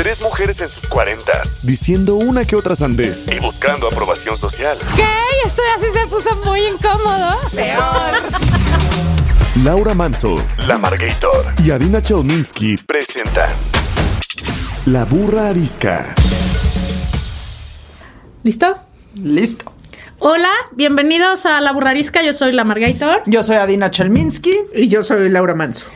Tres mujeres en sus cuarentas, diciendo una que otra sandez y buscando aprobación social. ¿Qué? Esto así se puso muy incómodo. Peor. Laura Manso, La Margator y Adina Chelminsky presentan La Burra Arisca. ¿Listo? Listo. Hola, bienvenidos a La Burrarisca. Yo soy la Margator. Yo soy Adina Chelminsky. Y yo soy Laura Manso.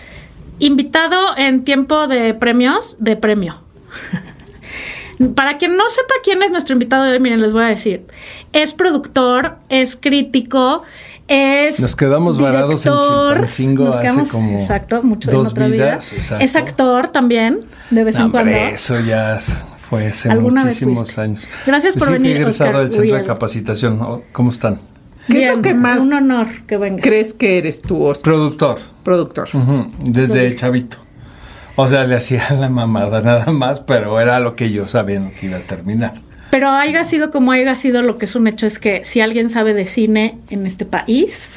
Invitado en tiempo de premios, de premio. Para quien no sepa quién es nuestro invitado de hoy, miren, les voy a decir. Es productor, es crítico, es. Nos quedamos varados en Chilpancingo nos hace quedamos- como exacto, mucho dos en otra vidas, vida. exacto. Es actor también, de vez No, en cuando. eso ya fue hace ¿Alguna vez muchísimos años. Gracias por sí, venir, Fui egresado Oscar del Centro de. Capacitación. Oh, ¿Cómo están? ¿Qué es Bien, lo que más Un honor que venga. crees que eres tú, Oscar? Productor. Productor. Desde chavito. O sea, le hacía la mamada nada más, pero era lo que yo sabía en que iba a terminar. Pero haya sido como haya sido, lo que es un hecho es que si alguien sabe de cine en este país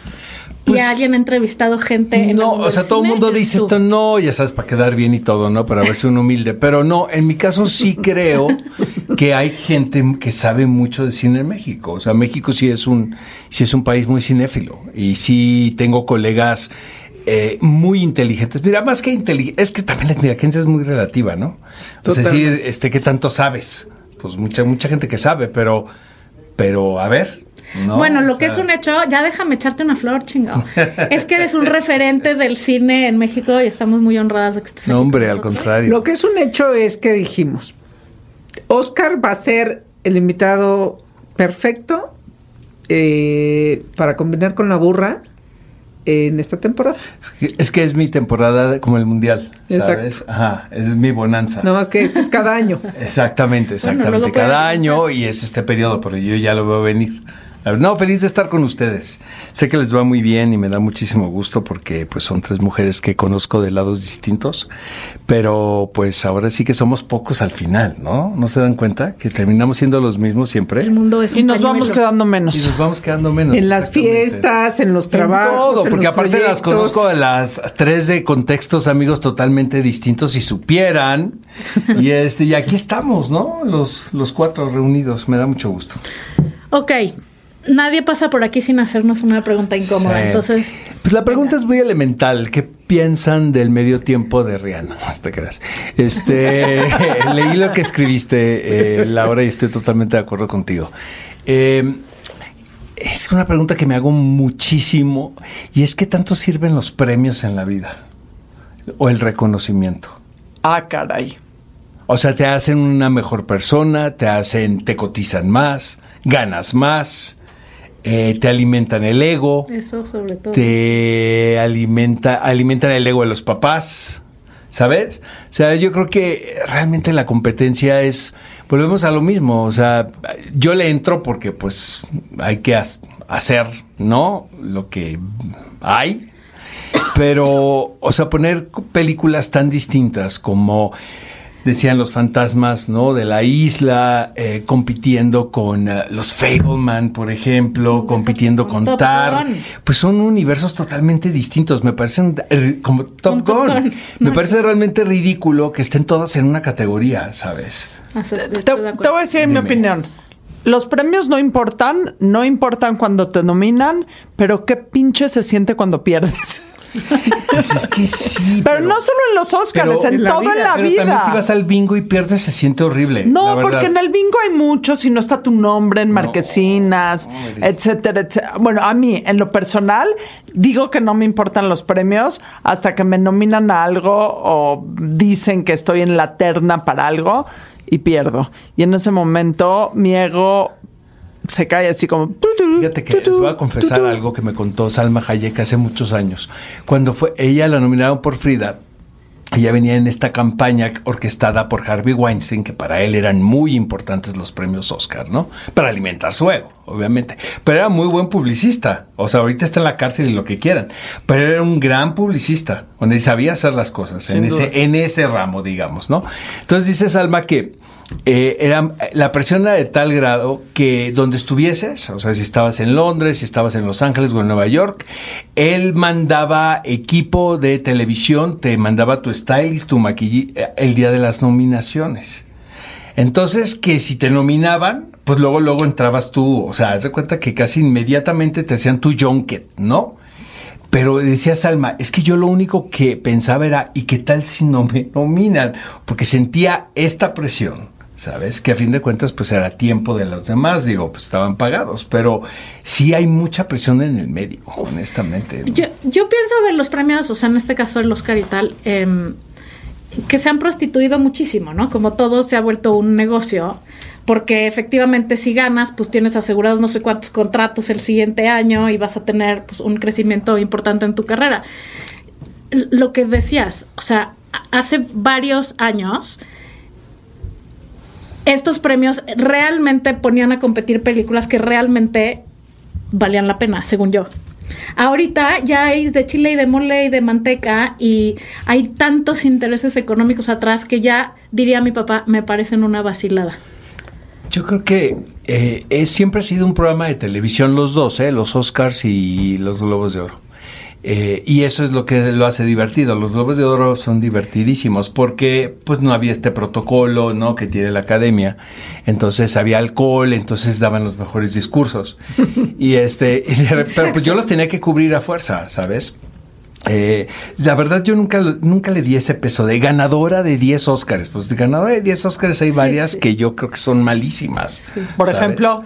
Pues, y alguien ha entrevistado gente en No, mundo o sea, todo el mundo dice tú. esto, no, ya sabes, para quedar bien y todo, ¿no? Para verse un humilde. Pero no, en mi caso sí creo que hay gente que sabe mucho de cine en México. O sea, México sí es un, sí es un país muy cinéfilo. Y sí tengo colegas eh, muy inteligentes. Mira, más que inteligentes, es que también la inteligencia es muy relativa, ¿no? Es decir, este, ¿qué tanto sabes? Pues mucha, mucha gente que sabe, pero, pero a ver. ¿no? bueno, lo O que es un hecho, ya déjame echarte una flor, chingado. es que eres un referente del cine en México y estamos muy honradas de que estés No, hombre, al contrario. Lo que es un hecho es que dijimos, Oscar va a ser el invitado perfecto eh, para combinar con la burra en esta temporada. Es que es mi temporada como el mundial, ¿sabes? Exacto. Ajá, es mi bonanza. Nada más que esto es cada año. Exactamente, exactamente. Cada año y es este periodo, pero yo ya lo veo venir. No, feliz de estar con ustedes. Sé que les va muy bien y me da muchísimo gusto porque pues son tres mujeres que conozco de lados distintos, pero pues ahora sí que somos pocos al final, ¿no? ¿No se dan cuenta que terminamos siendo los mismos siempre? El mundo es Y un nos vamos quedando Y menos. nos vamos quedando menos. En las fiestas, en los En trabajos. todo, en porque los aparte las conozco de las tres de contextos amigos totalmente distintos si supieran. y este, y aquí estamos, ¿no? Los, los cuatro reunidos. Me da mucho gusto. Ok, nadie pasa por aquí sin hacernos una pregunta incómoda, Sí. entonces... Pues la pregunta es muy elemental. ¿Qué piensan del medio tiempo de Rihanna? Te creas. Este, leí lo que escribiste, eh, Laura, y estoy totalmente de acuerdo contigo. Eh, es una pregunta que me hago muchísimo y es qué tanto sirven los premios en la vida o el reconocimiento. Ah, caray. O sea, te hacen una mejor persona, te hacen, te cotizan más, ganas más, eh, te alimentan el ego, Eso sobre todo. te alimenta, alimentan el ego de los papás, ¿sabes? O sea, yo creo que realmente la competencia es, volvemos a lo mismo, o sea, yo le entro porque pues hay que hacer, ¿no? Lo que hay, pero, o sea, poner películas tan distintas como decían los fantasmas, ¿no? De la isla, eh, compitiendo con eh, los Fableman, por ejemplo, compitiendo con Tar. Gun. Pues son universos totalmente distintos. Me parecen eh, como Top Con Top Gun. Gun. Me No. parece realmente ridículo que estén todas en una categoría, ¿sabes? Ah, Te, voy a decir mi Dime. opinión. Los premios no importan, no importan cuando te nominan, pero qué pinche se siente cuando pierdes. Pues es que sí. Pero, no solo en los Oscars, pero- en En la todo en la Pero vida. también si vas al bingo y pierdes se siente horrible. No, la porque en el bingo hay muchos y no está tu nombre en marquesinas, no, etcétera, etcétera. Bueno, a mí, en lo personal, digo que no me importan los premios hasta que me nominan a algo o dicen que estoy en la terna para algo y pierdo. Y en ese momento mi ego se cae así como... Fíjate que les voy a confesar algo que me contó Salma Hayek hace muchos años. Cuando fue ella la nominaron por Frida, ella venía en esta campaña orquestada por Harvey Weinstein, que para él eran muy importantes los premios Oscar, ¿no? Para alimentar su ego, obviamente. Pero era muy buen publicista. O sea, ahorita está en la cárcel y lo que quieran. Pero era un gran publicista, donde sabía hacer las cosas, en ese, en ese ramo, digamos, ¿no? Entonces dice Salma que eh, era, la presión era de tal grado que donde estuvieses, o sea, si estabas en Londres, si estabas en Los Ángeles o en Nueva York, él mandaba equipo de televisión, te mandaba tu stylist, tu maquillaje, eh, el día de las nominaciones. Entonces, que si te nominaban, pues luego, luego entrabas tú, o sea, haz de cuenta que casi inmediatamente te hacían tu junket, ¿no? Pero decía Salma, es que yo lo único que pensaba era, ¿y qué tal si no me nominan? Porque sentía esta presión ¿sabes? Que a fin de cuentas pues era tiempo de los demás, digo, pues estaban pagados, pero sí hay mucha presión en el medio, honestamente. Yo, yo, pienso de los premios, o sea, en este caso el Oscar y tal, em, que se han prostituido muchísimo, ¿no? Como todo se ha vuelto un negocio, porque efectivamente si ganas, pues tienes asegurados no sé cuántos contratos el siguiente año y vas a tener pues, un crecimiento importante en tu carrera. Lo que decías, o sea, hace varios años estos premios realmente ponían a competir películas que realmente valían la pena, según yo. Ahorita ya hay de chile y de mole y de manteca y hay tantos intereses económicos atrás que ya, diría mi papá, me parecen una vacilada. Yo creo que eh, es, siempre ha sido un programa de televisión los dos, ¿eh? los Oscars y los Globos de Oro. Eh, y eso es lo que lo hace divertido. Los Globos de Oro son divertidísimos porque pues no había este protocolo ¿no? que tiene la academia. Entonces había alcohol, entonces daban los mejores discursos. y este, pero pues yo los tenía que cubrir a fuerza, ¿sabes? Eh, la verdad, yo nunca, nunca le di ese peso de ganadora de 10 Óscares. Pues de ganadora de 10 Óscares hay varias que yo creo que son malísimas. Por ejemplo,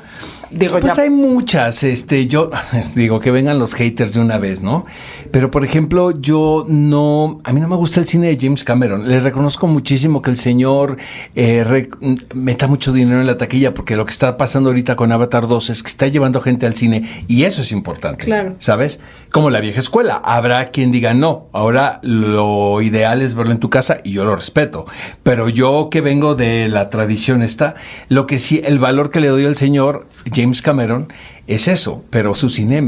digo Pues hay muchas. Este, yo digo que vengan los haters de una vez, ¿no? Pero por ejemplo, yo no. A mí no me gusta el cine de James Cameron. Le reconozco muchísimo que el señor eh, meta mucho dinero en la taquilla, porque lo que está pasando ahorita con Avatar 2 es que está llevando gente al cine y eso es importante. Claro. ¿Sabes? Como la vieja escuela. Habrá quien diga no. Ahora lo ideal es verlo en tu casa y yo lo respeto. Pero yo que vengo de la tradición está, lo que sí, el valor que le doy al señor James Cameron es eso, pero su cine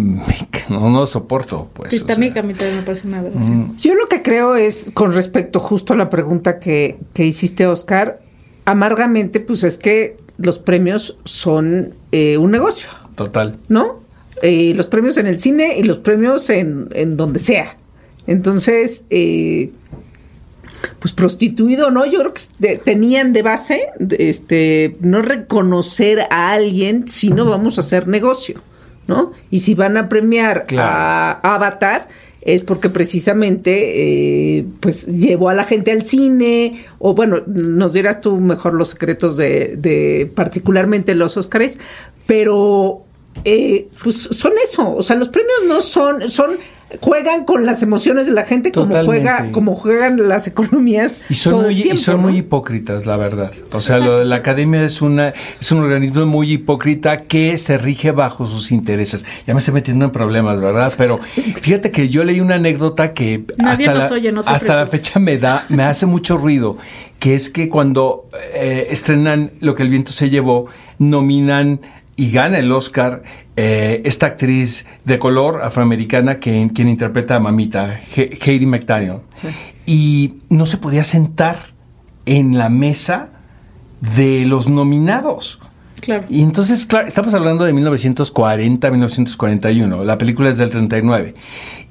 no, no soporto. Pues, Titanic a mí también me parece una mm. Yo lo que creo es, con respecto justo a la pregunta que, que hiciste, Oscar, amargamente, pues es que los premios son eh, un negocio. Total. ¿No? Eh, los premios en el cine y los premios en, en donde sea. Entonces, eh, pues prostituido, ¿no? Yo creo que tenían de base este no reconocer a alguien si no vamos a hacer negocio, ¿no? Y si van a premiar a Avatar es porque precisamente eh, pues llevó a la gente al cine o bueno nos dirás tú mejor los secretos de, de particularmente los Óscares pero eh, pues son eso o sea los premios no son son juegan con las emociones de la gente como juega como juegan las economías y son muy y son muy hipócritas la verdad. O sea lo de la academia es una es un organismo muy hipócrita que se rige bajo sus intereses. Ya me estoy metiendo en problemas verdad pero fíjate que yo leí una anécdota que hasta, la, hasta la fecha me da me hace mucho ruido que es que cuando eh, estrenan lo que el viento se llevó nominan y gana el Oscar eh, esta actriz de color afroamericana que, quien interpreta a Mamita, Katie McDaniel. Y no se podía sentar en la mesa de los nominados. Claro. Y entonces, claro, estamos hablando de 1940, 1941, la película es del 39.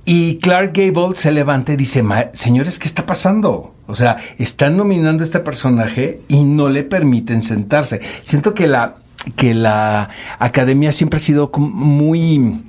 Y Clark Gable se levanta y dice, señores, ¿qué está pasando? O sea, están nominando a este personaje y no le permiten sentarse. Siento que la, que la academia siempre ha sido muy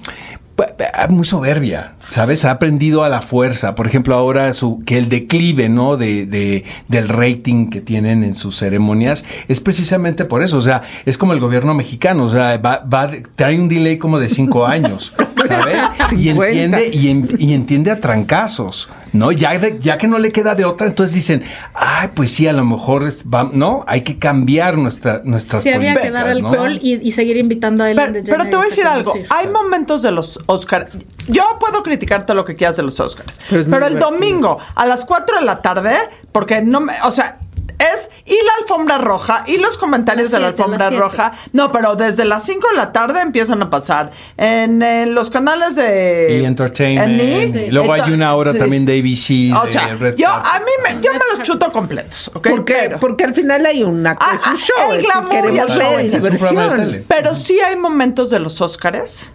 muy soberbia, ¿sabes? Ha aprendido a la fuerza. Por ejemplo, ahora su, que el declive, ¿no? De, de, del rating que tienen en sus ceremonias es precisamente por eso. O sea, es como el gobierno mexicano. O sea, va, va, trae un delay como de cinco años. ¿sabes? y 50. entiende, y, en- y entiende a trancazos, ¿no? Ya, de- ya que no le queda de otra, entonces dicen, ay, pues sí, a lo mejor, es- va- ¿no? Hay que cambiar nuestra, nuestras Sí, había que políticas, dar ¿no? alcohol y, y seguir invitando a Ellen Pero, pero te voy a decir algo. Hay momentos de los Oscars. Yo puedo criticarte lo que quieras de los Oscars. Pero es el divertido. domingo a las 4 de la tarde, porque no me. O sea. Es y la alfombra roja y los comentarios de la alfombra roja. No, pero desde las 5 de la tarde empiezan a pasar en, los canales de Y entertainment. Y luego hay una hora sí. también de ABC. O de sea, Red yo a mí me, yo me los chuto completos, ¿ok? Porque, Pero- porque al final hay una Ah, es un ah, show, el es- queremos ver diversión. Pero sí hay momentos de los Óscares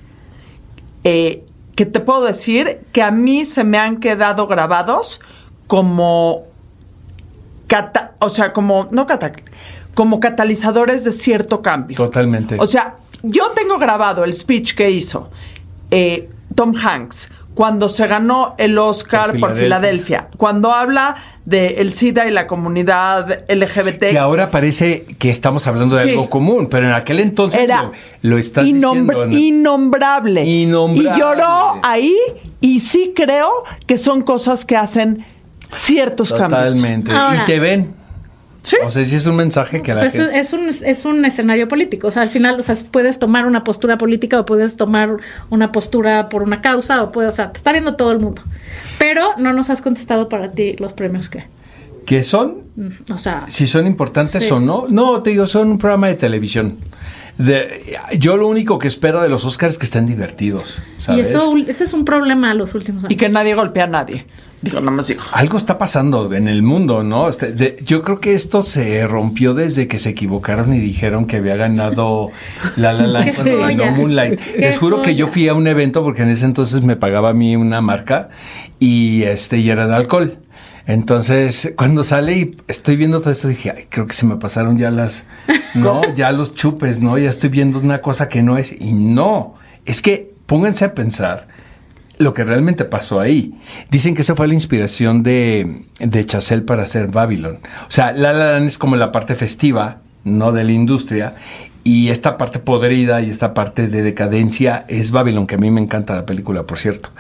eh, que te puedo decir que a mí se me han quedado grabados como cata- o sea, como no cata- como catalizadores de cierto cambio. Totalmente. O sea, yo tengo grabado el speech que hizo eh, Tom Hanks cuando se ganó el Oscar Por por Filadelfia. Filadelfia, cuando habla de el SIDA y la comunidad LGBT. que ahora parece que estamos hablando de Sí. algo común, pero en aquel entonces era lo, lo estás diciendo. ¿no? innombrable. Innombrable. Y lloró ahí y sí creo que son cosas que hacen ciertos cambios. Totalmente. Y te ven. Sí. O sea, sí es un mensaje que O la sea, es, gente- es un, es un escenario político. O sea, al final, o sea, puedes tomar una postura política o puedes tomar una postura por una causa o puedes, o sea, te está viendo todo el mundo. Pero no nos has contestado para ti los premios que. ¿Qué son? mm, O sea, Si son importantes Sí. o no. No, te digo, son un programa de televisión. De- yo lo único que espero de los Oscars es que estén divertidos. y eso, ese es un problema los últimos años. Y que nadie golpea a nadie. Digo, nada más digo. Algo está pasando en el mundo, ¿no? Este, de- yo creo que esto se rompió desde que se equivocaron y dijeron que había ganado La La Land cuando ganó Moonlight. Les juro que yo fui a un evento porque en ese entonces me pagaba a mí una marca y este y era de alcohol. Entonces, cuando sale y estoy viendo todo esto, dije, ay, creo que se me pasaron ya las, no, ya los chupes, ¿no? Ya estoy viendo una cosa que no es. Y no, es que pónganse a pensar lo que realmente pasó ahí. Dicen que esa fue la inspiración de, de Chazelle para hacer Babylon. O sea, La La Land es como la parte festiva, no de la industria, y esta parte podrida y esta parte de decadencia es Babylon, que a mí me encanta la película, por cierto.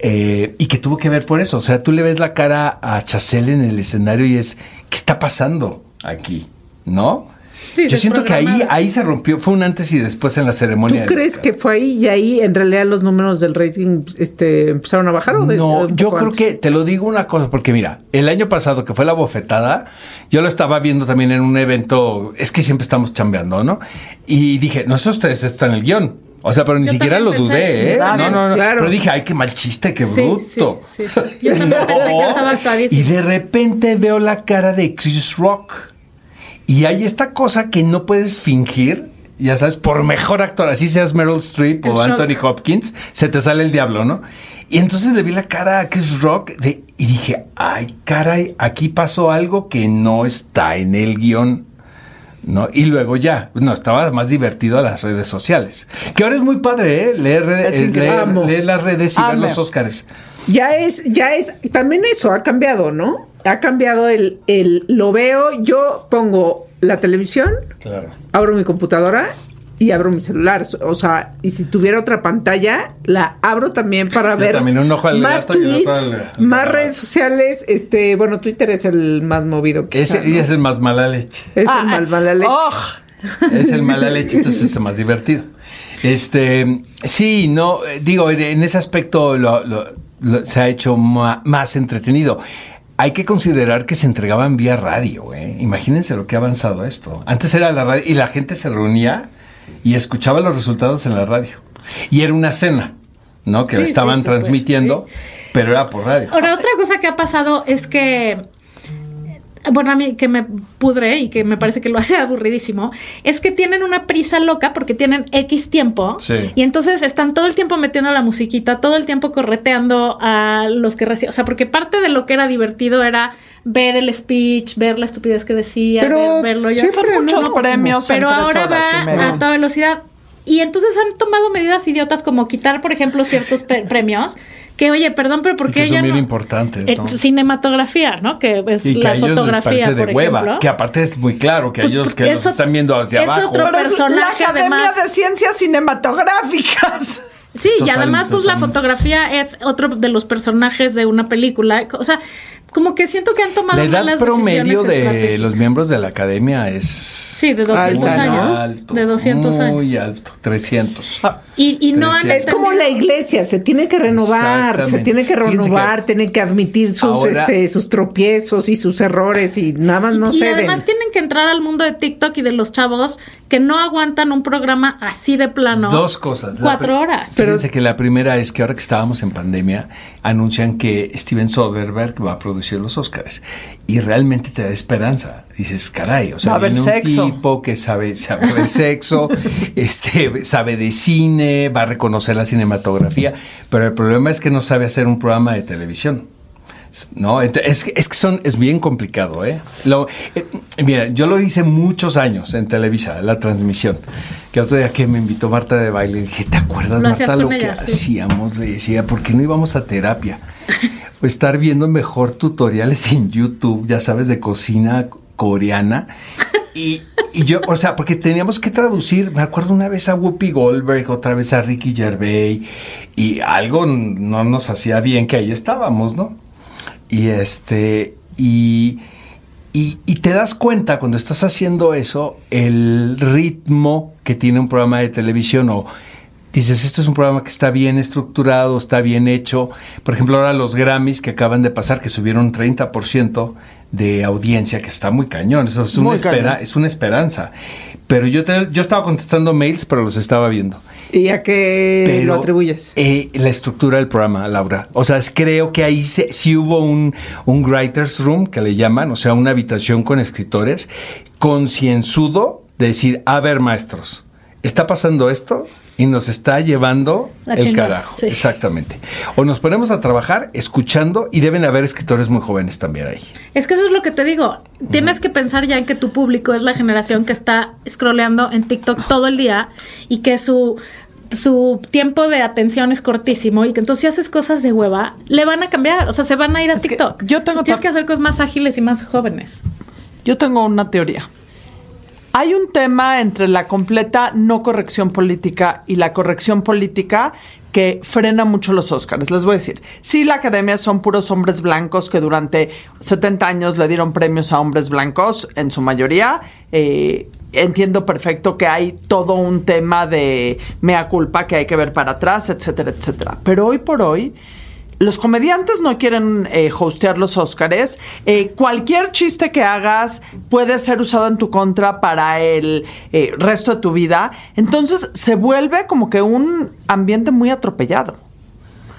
Eh, y que tuvo que ver por eso. O sea, tú le ves la cara a Chazelle en el escenario y es, ¿qué está pasando aquí? ¿no? Sí, Yo siento que ahí, ahí se rompió, fue un antes y después en la ¿Tú ceremonia. del crees que fue ahí y ahí en realidad los números del rating este, empezaron a bajar? ¿o de- No, yo creo antes? que te lo digo una cosa, porque mira, el año pasado que fue la bofetada, yo lo estaba viendo también en un evento, es que siempre estamos chambeando, ¿no? Y dije, no sé ustedes están en el guion. O sea, pero ni Yo siquiera lo dudé, ¿eh? eso. No, no, no. Claro. Pero dije, ay, qué mal chiste, qué Sí, bruto. sí, sí. Yo también pensé que estaba. Y de repente veo la cara de Chris Rock. Y hay esta cosa que no puedes fingir, ya sabes, por mejor actor, así seas Meryl Streep El o shock. Anthony Hopkins, se te sale el diablo, ¿no? Y entonces le vi la cara a Chris Rock de- y dije, ay, caray, aquí pasó algo que no está en el guion. ¿No? Y luego ya, no, estaba más divertido a las redes sociales. Que ahora es muy padre, ¿eh? Leer, redes- Es eh, leer, leer las redes y ver los Óscares. Ya es, ya es, también eso ha cambiado, ¿no? Ha cambiado el, el, lo veo, yo pongo la televisión, Claro. abro mi computadora y abro mi celular. O sea, y si tuviera otra pantalla, la abro también para ver también, un ojo al más el tweets, al- al más redes sociales. Este, bueno, Twitter es el más movido que Ese y es el más mala leche. Es Ah, el mal mala leche. ¡Oh! Es el mala leche, entonces es más divertido. Este, sí, no, eh, digo, en- en ese aspecto lo- lo- lo- se ha hecho ma- más entretenido. Hay que considerar que se entregaban vía radio, ¿eh? Imagínense lo que ha avanzado esto. Antes era la radio y la gente se reunía y escuchaba los resultados en la radio. Y era una cena, ¿no? Que Sí, estaban sí, súper, transmitiendo, pero era por radio. Ahora, otra cosa que ha pasado es que, bueno, a mí que me pudre y que me parece que lo hace aburridísimo, es que tienen una prisa loca porque tienen X tiempo Sí. y entonces están todo el tiempo metiendo la musiquita, todo el tiempo correteando a los que reciben, o sea, porque parte de lo que era divertido era ver el speech, ver la estupidez que decía, Pero ver- verlo yo. Son muchos premios Pero en tres ahora horas y va a toda velocidad. Y entonces han tomado medidas idiotas como quitar, por ejemplo, ciertos pe- premios. Que, oye, perdón, pero ¿por qué que son ya bien no? importantes, Eh, ¿no? cinematografía, ¿no? Que es Y que la a ellos les fotografía, parece de por hueva, ejemplo. que aparte es muy claro que Pues, ellos que los eso- están viendo hacia es abajo. otro Pero es la personaje, Academia además. de Ciencias Cinematográficas. Sí, y además, pues la fotografía es otro de los personajes de una película. O sea, como que siento que han tomado La edad malas promedio decisiones de los miembros de la academia es Sí, de 200 Alta, ¿no? años. alto, de 200 muy años. alto, 300. Y, y no han 300. Es como la iglesia, se tiene que renovar, se tiene que renovar, que tiene que admitir sus, ahora- este, sus tropiezos y sus errores y nada más no y ceden. además tienen que entrar al mundo de TikTok y de los chavos que no aguantan un programa así de plano. Dos cosas. Cuatro horas. Fíjense que la primera es que ahora que estábamos en pandemia, anuncian que Steven Soderbergh va a producir los Oscars. Y realmente te da esperanza. Dices, caray, o sea, Va a haber viene un sexo. tipo que sabe, sabe de sexo, este, sabe de cine, va a reconocer la cinematografía, pero el problema es que no sabe hacer un programa de televisión. No, es, es que son, es bien complicado, ¿eh? Lo, eh, mira, yo lo hice muchos años en Televisa, la transmisión. Que otro día que me invitó Marta de baile, dije, ¿te acuerdas, Marta, lo que ella, sí. hacíamos? Le decía, ¿por qué no íbamos a terapia? Estar viendo mejor tutoriales en YouTube, ya sabes, de cocina coreana. Y, y yo, o sea, porque teníamos que traducir, me acuerdo una vez a Whoopi Goldberg, otra vez a Ricky Gervais, y algo no nos hacía bien que ahí estábamos, ¿no? Y este, y, y, y te das cuenta cuando estás haciendo eso, el ritmo que tiene un programa de televisión o dices, esto es un programa que está bien estructurado, está bien hecho. Por ejemplo, ahora los Grammys que acaban de pasar, que subieron un 30% de audiencia, que está muy cañón. Eso es una, Muy espera, cañón. es una esperanza. Pero yo, te- yo estaba contestando mails, pero los estaba viendo. ¿Y a qué Pero, lo atribuyes? eh, la estructura del programa, Laura. O sea, es- creo que ahí se- sí hubo un, un writer's room, que le llaman, o sea, una habitación con escritores, concienzudo de decir, a ver, maestros, está pasando esto y nos está llevando La el chingada, carajo. sí. Exactamente. O nos ponemos a trabajar escuchando y deben haber escritores muy jóvenes también ahí. Es que eso es lo que te digo. Tienes que pensar ya en que tu público es la generación que está scrolleando en TikTok todo el día y que su su tiempo de atención es cortísimo y que entonces si haces cosas de hueva, le van a cambiar, o sea, se van a ir a Es que TikTok. yo tengo Entonces tienes que hacer cosas más ágiles y más jóvenes. Yo tengo una teoría. Hay un tema entre la completa no corrección política y la corrección política que frena mucho los Óscares. Les voy a decir, sí, la academia son puros hombres blancos que durante 70 años le dieron premios a hombres blancos, en su mayoría. Eh, entiendo perfecto que hay todo un tema de mea culpa que hay que ver para atrás, etcétera, etcétera. Pero hoy por hoy, los comediantes no quieren eh, hostear los Óscares. Eh, cualquier chiste que hagas puede ser usado en tu contra para el eh, resto de tu vida. Entonces se vuelve como que un ambiente muy atropellado.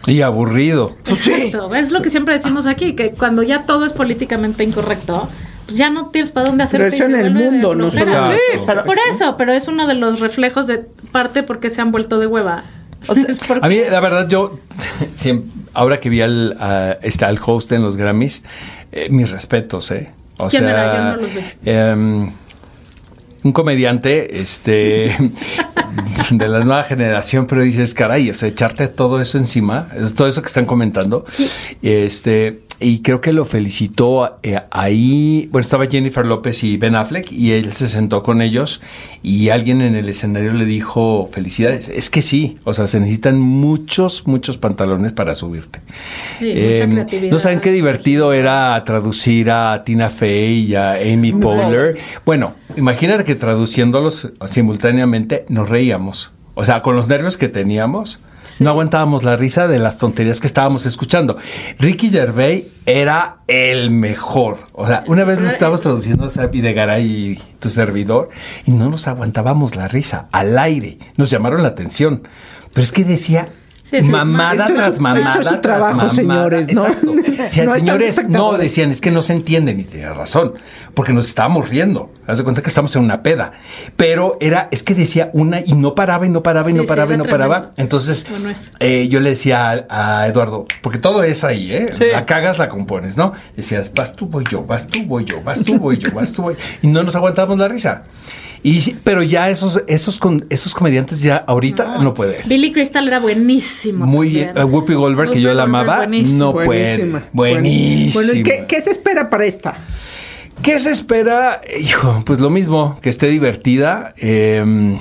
Y aburrido. Pues sí. Es lo que siempre decimos aquí, que cuando ya todo es políticamente incorrecto, pues ya no tienes para dónde hacer Pero eso en el mundo, no Sí, pero Por eso, pero es uno de los reflejos de parte porque se han vuelto de hueva. O sea, Es porque- A mí, la verdad, yo, ahora que vi al, a- está host en los Grammys, eh, mis respetos, ¿eh? O ¿Quién sea, era? Yo no los vi. em, un comediante, este, de la nueva generación, pero dices, caray, o sea, echarte todo eso encima, todo eso que están comentando, este, y creo que lo felicitó eh, ahí, bueno, estaba Jennifer López y Ben Affleck, y él se sentó con ellos, y alguien en el escenario le dijo, felicidades, es que sí, o sea, se necesitan muchos, muchos pantalones para subirte. Sí, mucha Em, creatividad. no saben qué divertido era traducir a Tina Fey y a Amy Poehler. Bueno, imagínate que traduciéndolos simultáneamente nos reíamos. O sea, con los nervios que teníamos, no aguantábamos la risa de las tonterías que estábamos escuchando. Ricky Gervais era el mejor. O sea, una vez lo estábamos traduciendo a Videgaray y tu servidor y no nos aguantábamos la risa al aire. Nos llamaron la atención. Pero es que decía Sí, sí. mamada Esto es tras mamada. esto es su tras trabajo, mamada. señores, ¿no? Exacto. No señores, no, decían, es que no se entienden y tenía razón, porque nos estábamos riendo. Haz de cuenta que estamos en una peda. Pero era, es que decía una y no paraba y no paraba y Sí, no paraba y no paraba. Entonces, Bueno, eh, yo le decía a, a Eduardo, porque todo es ahí, ¿eh? La cagas, la compones, ¿no? Decías, vas tú, voy yo, vas tú, voy yo, vas tú, voy yo, vas tú, voy. Y no nos aguantábamos la risa. Y, sí, pero ya esos, esos, con, esos comediantes ya ahorita no, pueden. Billy Crystal era buenísimo. Muy bien. Eh, Whoopi Goldberg, que yo la amaba, buenísimo. no puede. Buenísimo. Bueno, ¿y qué, qué se espera para esta? ¿Qué se espera? Hijo, pues lo mismo, que esté divertida. Eh,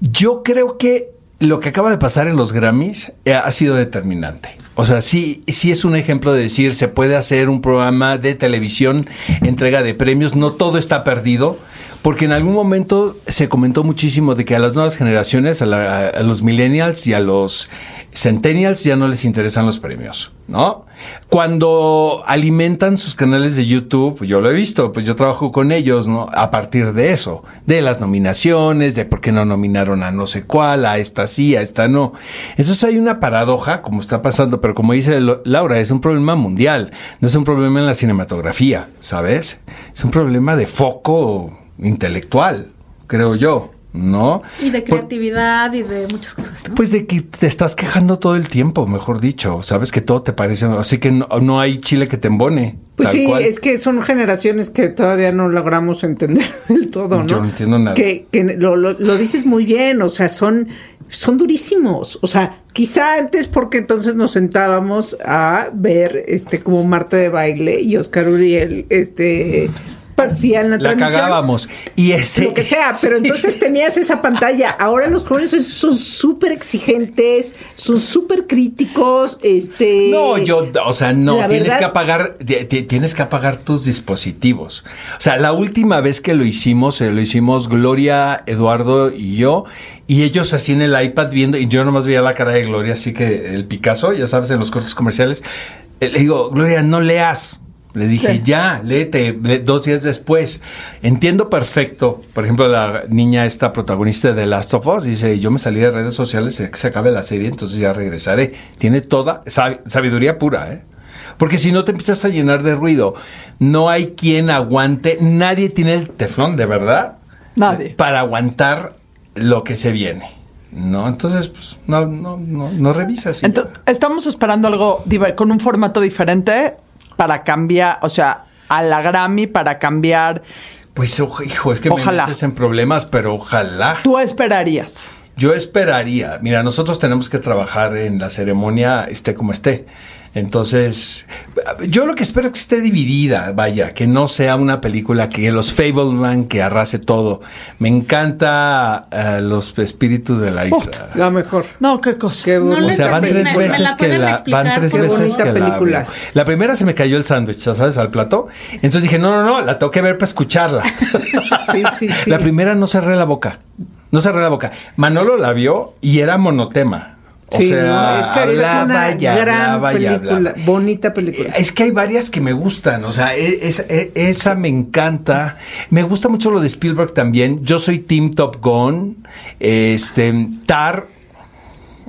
yo creo que lo que acaba de pasar en los Grammys eh, ha sido determinante. O sea, sí, sí es un ejemplo de decir, se puede hacer un programa de televisión, entrega de premios, no todo está perdido, porque en algún momento se comentó muchísimo de que a las nuevas generaciones, a, la- los millennials y a los centennials ya no les interesan los premios, ¿no? Cuando alimentan sus canales de YouTube, yo lo he visto, pues yo trabajo con ellos, ¿no? A partir de eso, de las nominaciones, de por qué no nominaron a no sé cuál, a esta sí, a esta no. Entonces hay una paradoja, como está pasando, pero como dice Laura, es un problema mundial, no es un problema en la cinematografía, ¿sabes? Es un problema de foco intelectual, creo yo, ¿no? Y de Por- creatividad y de muchas cosas, ¿no? pues de que te estás quejando todo el tiempo, mejor dicho. Sabes que todo te parece. Así que no, no hay chile que te embone. Pues sí, cual. es que son generaciones que todavía no logramos entender del todo, ¿no? Yo no entiendo nada. Que, que lo, lo- lo dices muy bien, o sea, son, son durísimos. O sea, quizá antes porque entonces nos sentábamos a ver este como Marta de baile y Oscar Uriel este la, La transmisión. cagábamos. Y este. Lo que sea, pero entonces tenías esa pantalla. Ahora los jóvenes son- súper exigentes, son súper críticos, este... No, yo, o sea, no, tienes verdad- que apagar, ti- ti- tienes que apagar tus dispositivos. O sea, la última vez que lo hicimos, eh, lo hicimos Gloria, Eduardo y yo, y ellos así en el iPad viendo, y yo nomás veía la cara de Gloria, así que el Picasso, ya sabes, en los cortes comerciales, eh, le digo, Gloria, no leas. Le dije, Sí. ya, léete, dos días después. Entiendo perfecto, por ejemplo, la niña esta protagonista de Last of Us dice, yo me salí de redes sociales, que se acabe la serie, entonces ya regresaré. Tiene toda sab- sabiduría pura, ¿eh? Porque si no te empiezas a llenar de ruido, no hay quien aguante, nadie tiene el teflón, de verdad, Nadie. para aguantar lo que se viene. ¿No? Entonces, pues, no, no, no, no revisas. Entonces, estamos esperando algo con un formato diferente para cambiar, o sea, a la Grammy para cambiar. Pues, ojo, hijo, es que Ojalá. me metes en problemas, pero ojalá. Tú esperarías. Yo esperaría, mira, nosotros tenemos que trabajar en la ceremonia esté como esté. Entonces, yo lo que espero es que esté dividida, vaya, que no sea una película que los Fableman que arrase todo. Me encanta eh, los espíritus de la isla. La mejor. No, qué cosa. Qué No O sea, van tres me- veces la que la van tres Qué veces que la película. veo. La primera se me cayó el sándwich, ¿sabes? Al plato. Entonces dije, no, no, no, la tengo que ver para escucharla. Sí, sí, sí. La primera no cerré la boca. No cerré la boca. Manolo la vio y era monotema. O Sí, sea, es, es hablaba una y gran hablaba película, hablaba. bonita película. Es que hay varias que me gustan, o sea, e- es- e- esa me encanta. Me gusta mucho lo de Spielberg también. Yo soy Team Top Gun. Este, Tar.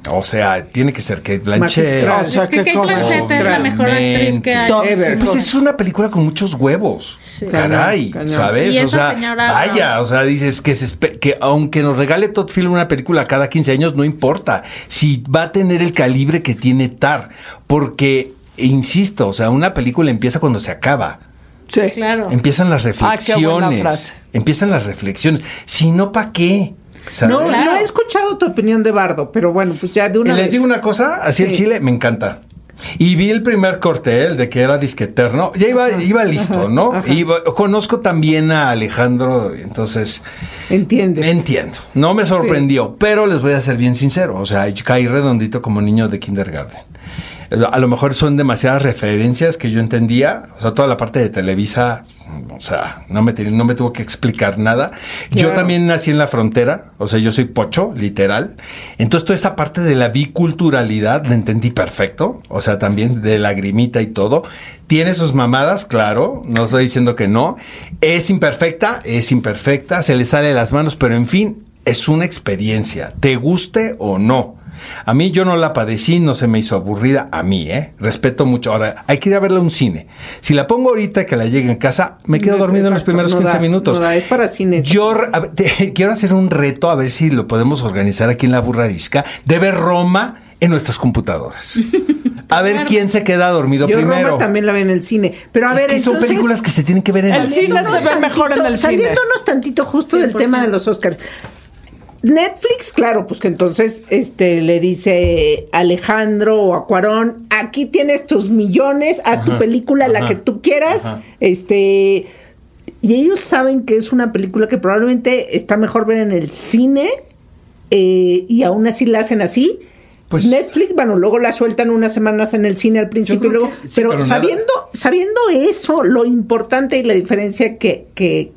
O sea, tiene que ser Kate Blanchett. Magistral. O sea, es que qué Kate. Blanchett es la mejor actriz que hay. Ever. Pues es una película con muchos huevos. Sí. Caray, Cañón, cañón. ¿sabes? Y o esa sea, señora, vaya, no. o sea, dices que, se que aunque nos regale Todd Field una película cada 15 años, no importa. Si va a tener el calibre que tiene Tar. Porque, insisto, o sea, una película empieza cuando se acaba. Sí. Claro. Empiezan las Ah, qué buena reflexiones. frase. empiezan las reflexiones. Si no, ¿para qué? ¿Sabes? No, Claro. no he escuchado tu opinión de Bardo, pero bueno, pues ya de Y una les vez. digo una cosa, así el chile me encanta. Y vi el primer corte, ¿eh? el de que era disqueterno. Ya iba, iba listo, ¿no? Iba- conozco también a Alejandro, entonces Entiendes. me entiendo. No me sorprendió, pero les voy a ser bien sincero. O sea, caí redondito como niño de kindergarten. A lo mejor son demasiadas referencias que yo entendía. O sea, toda la parte de Televisa, o sea, no me, ten- no me tuvo que explicar nada. Yo también nací en la frontera, o sea, yo soy pocho, literal. Entonces, toda esa parte de la biculturalidad la entendí perfecto. O sea, también de lagrimita y todo. Tiene sus mamadas, claro, no estoy diciendo que no. Es imperfecta, es imperfecta, se le sale de las manos, pero en fin, es una experiencia, te guste o no. A mí yo no la padecí, no se me hizo aburrida, a mí, ¿eh? Respeto mucho. Ahora, hay que ir a verla a un cine. Si la pongo ahorita que la llegue en casa, me quedo No, dormido en los primeros no 15 da, minutos. no da, es para cines. Yo ver, te- quiero hacer un reto, a ver si lo podemos organizar aquí en la burrarisca, de ver Roma en nuestras computadoras. A ver quién se queda dormido Yo primero. Roma también la veo en el cine. Pero a es ver, que son películas que se tienen que ver en El el cine se ve mejor en el cine. Saliéndonos tantito justo del 100%. tema de los Oscars. Netflix, claro, pues que entonces este le dice Alejandro o a Cuarón, aquí tienes tus millones, haz tu película la que tú quieras, ajá. este y ellos saben que es una película que probablemente está mejor ver en el cine eh, y aún así la hacen así. Pues- Netflix, bueno, luego la sueltan unas semanas en el cine al principio, y luego, que- sí, pero, pero nada- sabiendo, sabiendo eso, lo importante y la diferencia que, que,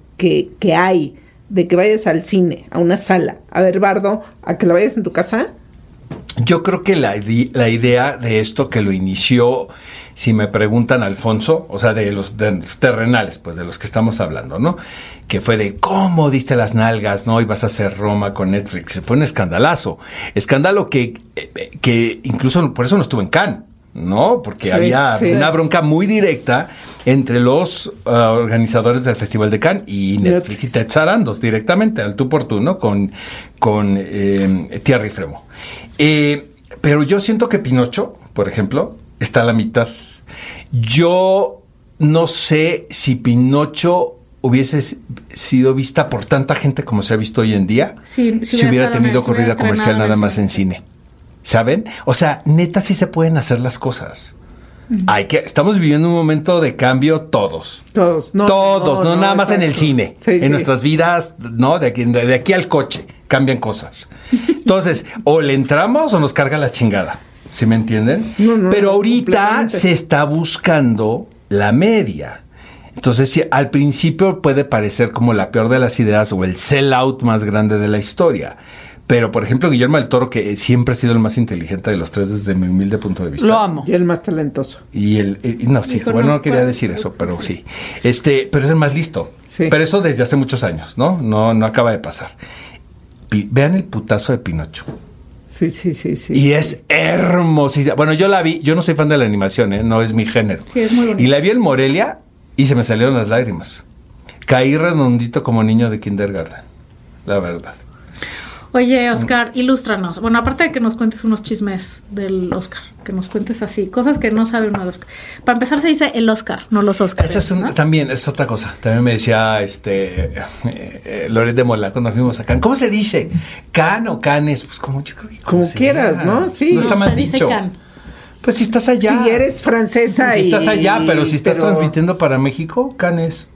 que hay de que vayas al cine, a una sala, a ver Bardo, a que la vayas en tu casa, Yo creo que la, la idea de esto que lo inició, si me preguntan Alfonso, o sea, de los, terrenales, pues de los que estamos hablando, ¿no? Que fue de cómo diste las nalgas, ¿no? Y vas a hacer Roma con Netflix. Fue un escandalazo. Escándalo que, eh, que incluso por eso no estuvo en Cannes. ¿No? Porque Sí, había sí. una bronca muy directa entre los ah, organizadores del Festival de Cannes y Netflix y Ted Sarandos directamente, al tú por tú, ¿no? Con, con eh, Thierry Fremo. Eh, pero yo siento que Pinocho, por ejemplo, está a la mitad. Yo no sé si Pinocho hubiese sido vista por tanta gente como se ha visto hoy en día, Sí, si hubiera tenido corrida comercial nada más en cine. ¿Saben? O sea, neta sí se pueden hacer las cosas. Hay que, estamos viviendo un momento de cambio todos. todos, no, todos, no, nada más en el cine. Sí, en sí. nuestras vidas, ¿no? De aquí, de aquí al coche cambian cosas. Entonces, o le entramos o nos carga la chingada. ¿Sí me entienden? No, no, Pero ahorita se está buscando la media. Entonces, si al principio puede parecer como la peor de las ideas o el sellout más grande de la historia. Pero, por ejemplo, Guillermo del Toro, que siempre ha sido el más inteligente de los tres desde mi humilde punto de vista. Lo amo. Y el más talentoso. Y el, y- no, sí, Dijo, bueno, no, no quería decir eso, pero sí. Este, pero es el más listo. Sí. Pero eso desde hace muchos años, ¿no? No, no acaba de pasar. Pi- vean el putazo de Pinocho. Sí, sí, sí, sí. Y es hermosísima. Bueno, yo la vi, yo no soy fan de la animación, ¿eh? no es mi género. Sí, es muy bonita. Y la vi en Morelia y se me salieron las lágrimas. Caí redondito como niño de kindergarten, la verdad. Oye, Oscar, ilústranos. Bueno, aparte de que nos cuentes unos chismes del Oscar, que nos cuentes así, cosas que no sabe uno del Oscar. Para empezar se dice el Oscar, no los Oscars. Esa es un- ¿no? también es otra cosa. También me decía este eh, eh, Loret de Mola cuando fuimos a Cannes. ¿Cómo se dice? ¿Can o Canes? Pues como yo creo que Como sea. quieras, ¿no? Sí. No está No, mal se dice dicho. Cannes. Pues si estás allá. Si eres francesa Si y... estás allá, pero si estás pero- transmitiendo para México, Canes.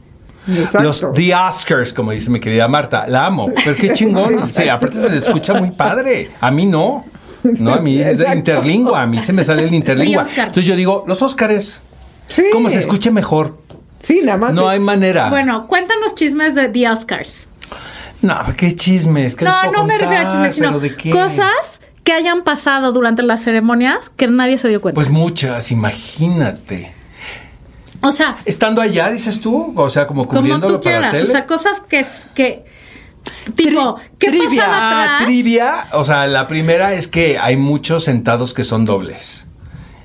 Exacto. Los The Oscars, como dice mi querida Marta. La amo. Pero qué chingón. Sí, aparte se le escucha muy padre. A mí no. No, a mí es de interlingua. A mí se me sale el interlingua. Entonces yo digo, los Oscars. Sí. ¿Cómo se escuche mejor? Sí, nada más No es- hay manera. Bueno, cuéntanos chismes de The Oscars. No, qué chismes. ¿qué les No, puedo no me refiero a chismes, sino ¿Pero de qué? cosas que hayan pasado durante las ceremonias que nadie se dio cuenta. Pues muchas, imagínate. O sea, Estando allá, dices tú, o sea, como como cubriéndolo tú quieras. para tele. O sea, cosas que... que tipo, ¿qué trivia. pasaba atrás? trivia. O sea, la primera es que hay muchos sentados que son dobles.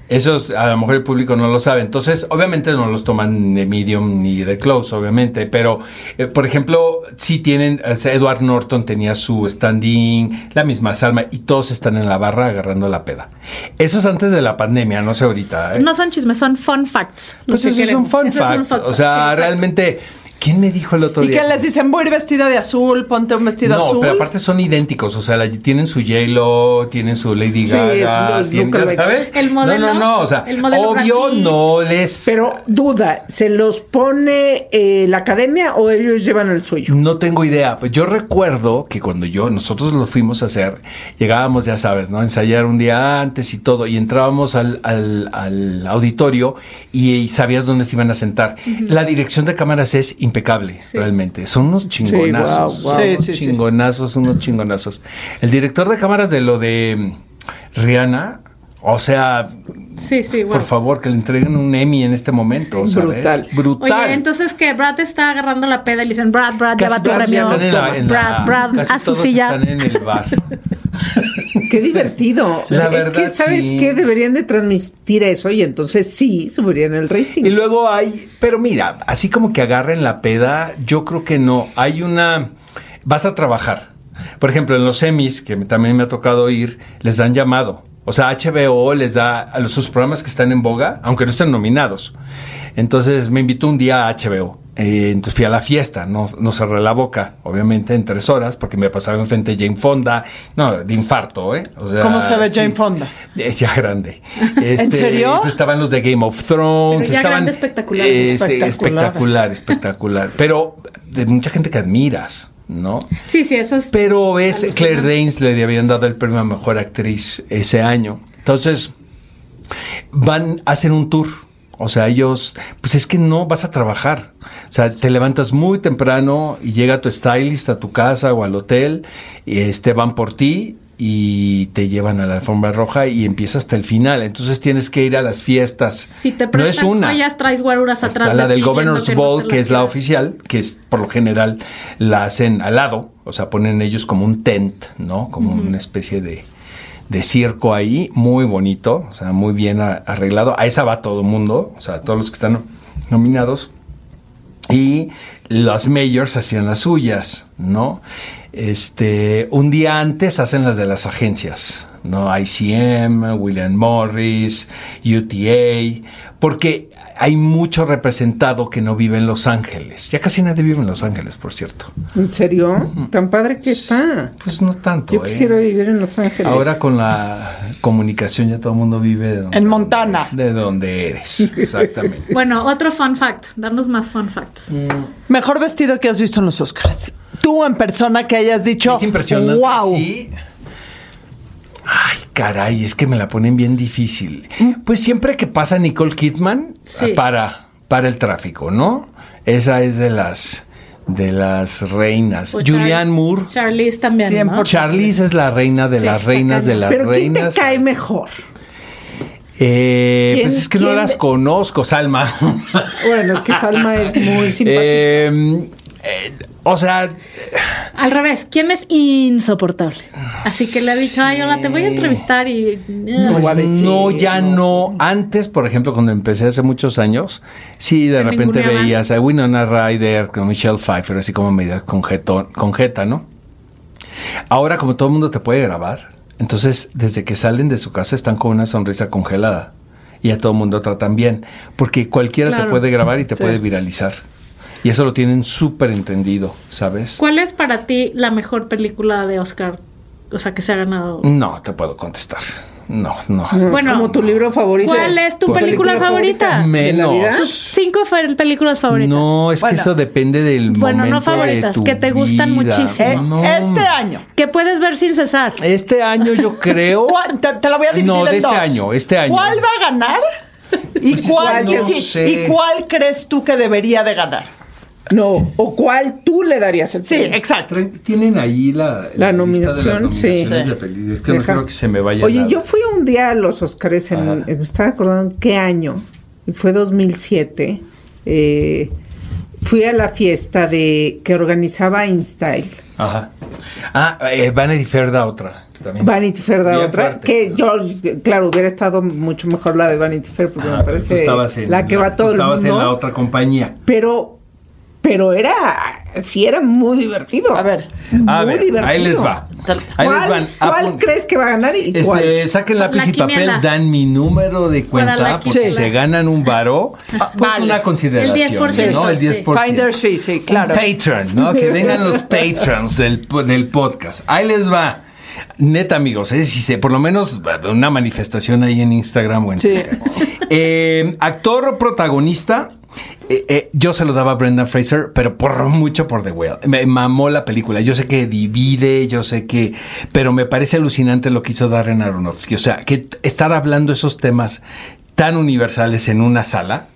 Esos a lo mejor el público no lo sabe. Entonces, obviamente no los toman de medium ni de close, obviamente. Pero, eh, por ejemplo, sí tienen. o sea, Edward Norton tenía su standing, la misma Salma, y todos están en la barra agarrando la peda. Eso es antes de la pandemia, no sé ahorita. ¿eh? No son chismes, son fun facts. pues eso es un queremos. fun Eso es un fact. fun o fact, sea, sí, exacto. realmente. ¿Quién me dijo el otro Y día? que les dicen, voy a ir vestida de azul, ponte un vestido no, azul. pero aparte son idénticos, o sea, la- tienen su J-Lo, tienen su Lady Sí, Gaga, lo- tienen, ¿sabes? El modelo, No, no, no, o sea, el modelo obvio no les... Pero duda, ¿se los pone eh, la academia o ellos llevan el suyo? No tengo idea, pues yo recuerdo que cuando yo, nosotros lo fuimos a hacer, llegábamos, ya sabes, ¿no? A ensayar un día antes y todo, y entrábamos al, al- al auditorio y, y sabías dónde se iban a sentar. La dirección de cámaras es impecable, realmente. Son unos chingonazos. unos Sí, sí, sí. chingonazos, unos chingonazos. El director de cámaras de lo de mm, Rihanna, o sea, Sí, sí, bueno. por favor, que le entreguen un Emmy en este momento, Sí, ¿sabes? brutal. Brutal. Oye, entonces que Brad está agarrando la peda y le dicen, Brad, Brad, Casi lleva tu premio. Brad, Brad, a su silla. están en el bar. Qué divertido. La es que, ¿sabes sí. qué? Deberían de transmitir eso y entonces sí subirían el rating. Y luego hay, pero mira, así como que agarren la peda, yo creo que no. Hay una, vas a trabajar. Por ejemplo, en los semis, que también me ha tocado ir, les dan llamado. O sea, HBO les da a los, sus programas que están en boga, aunque no estén nominados. Entonces me invitó un día a HBO. Eh, entonces fui a la fiesta, no, no cerré la boca, obviamente, en tres horas, porque me pasaba enfrente Jane Fonda. No, de infarto, ¿eh? O sea, ¿Cómo se ve Jane sí. Fonda? Eh, ya grande. Este, serio? pues estaban los de Game of Thrones. Pero ya estaban, grande, espectacular. eh, Espectacular. espectacular, espectacular. Pero de mucha gente que admiras. ¿No? Sí, sí, eso es. Pero alucinante. Claire Danes le habían dado el premio a mejor actriz ese año. Entonces, van, hacen un tour. O sea, ellos, pues es que no vas a trabajar. O sea, te levantas muy temprano y llega tu stylist a tu casa o al hotel, y este van por ti y te llevan a la alfombra roja y empieza hasta el final. Entonces tienes que ir a las fiestas. Si te no es una. joyas, traes guaruras Está atrás. la de del Governor's que Ball, que es la oficial, que es por lo general la hacen al lado, o sea, ponen ellos como un tent, ¿no? Como una especie de, de circo ahí, muy bonito, o sea, muy bien arreglado. A esa va todo el mundo, o sea, todos los que están nominados. Y las mayors hacían las suyas, ¿no? Este, un día antes hacen las de las agencias, ¿no? ICM, William Morris, UTA, porque hay mucho representado que no vive en Los Ángeles. Ya casi nadie vive en Los Ángeles, por cierto. ¿En serio? Tan padre que está. Pues no tanto. Yo ¿eh? quisiera vivir en Los Ángeles. Ahora con la comunicación ya todo el mundo vive de donde, En Montana. De donde eres, exactamente. Bueno, otro fun fact. Darnos más fun facts. Mejor vestido que has visto en los Oscars. Tú en persona que hayas dicho. Es impresionante. Wow. Sí. Ay, caray, es que me la ponen bien difícil. Pues siempre que pasa Nicole Kidman, Sí. ah, para, para el tráfico, ¿no? Esa es de las de las reinas. O Julianne Char- Moore. Charlize también, ¿no? 100%. Charlize es la reina de Sí, las reinas de las Pero ¿quién te reinas. cae mejor? Eh, ¿Quién- pues es que no las conozco, Salma. Bueno, es que Salma es muy simpática. Eh, eh, o sea, Al revés, ¿quién es insoportable? Así que le ha dicho, ay, hola, te voy a entrevistar y... Pues voy a decir, no, ya no. no. Antes, por ejemplo, cuando empecé hace muchos años, sí, de ¿Te repente veías a Winona Ryder con Michelle Pfeiffer, así como media con, con jeta, ¿no? Ahora, como todo el mundo te puede grabar, entonces desde que salen de su casa están con una sonrisa congelada y a todo el mundo tratan bien, porque cualquiera te puede grabar y te Sí. puede viralizar. Y eso lo tienen súper entendido, ¿sabes? ¿Cuál es para ti la mejor película de Oscar? O sea, que se ha ganado. No te puedo contestar. No, no. Bueno, como tu libro favorito. ¿Cuál es tu ¿Tu película, película favorita? Menos. Tus cinco películas favoritas. No, es Bueno. que eso depende del Bueno, no momento favoritas, de tu que te gustan vida. muchísimo. Eh, No. Este año. Que puedes ver sin cesar. Este año yo creo. ¿Cuál- Te, te la voy a dividir No, de en este dos. año, este año. ¿Cuál va a ganar? ¿Y, Pues es cuál, no sé. ¿Y cuál crees tú que debería de ganar? No, o cuál tú le darías el Sí, premio? exacto. Tra- Tienen ahí la, La lista de las nominación, sí. Sí. de peli- Es que no creo que se me vaya. Oye, nada. yo fui un día a los Oscars en, me estaba acordando qué año, y fue 2007. eh, fui a la fiesta de que organizaba InStyle. Ajá. Ah, eh, Vanity Fair da otra. También. Vanity Fair da Bien otra, fuerte. que yo, claro, hubiera estado mucho mejor la de Vanity Fair, porque Ajá, me parece tú estabas en la que va tú todo el estabas mundo. en la otra compañía. Pero, pero era, sí era muy divertido. A ver. A muy ver, divertido. ahí les va. Ahí ¿Cuál, les van. ¿cuál crees que va a ganar y Este, cuál? saquen lápiz La y papel, quiniela. dan mi número de cuenta porque se ganan un varo. Pues Vale. una consideración, El 10%, ¿no? El sí. 10%. Finder's fee, sí, claro. Un Patreon, ¿no? Que vengan los patrons del, del podcast. Ahí les va. Neta, amigos, eh, si se, por lo menos una manifestación ahí en Instagram o en Sí. Eh, actor protagonista. Eh, eh, yo se lo daba a Brendan Fraser, pero por mucho por The Whale. Me mamó la película. Yo sé que divide, yo sé que. Pero me parece alucinante lo que hizo Darren Aronofsky. O sea, que estar hablando esos temas tan universales en una sala.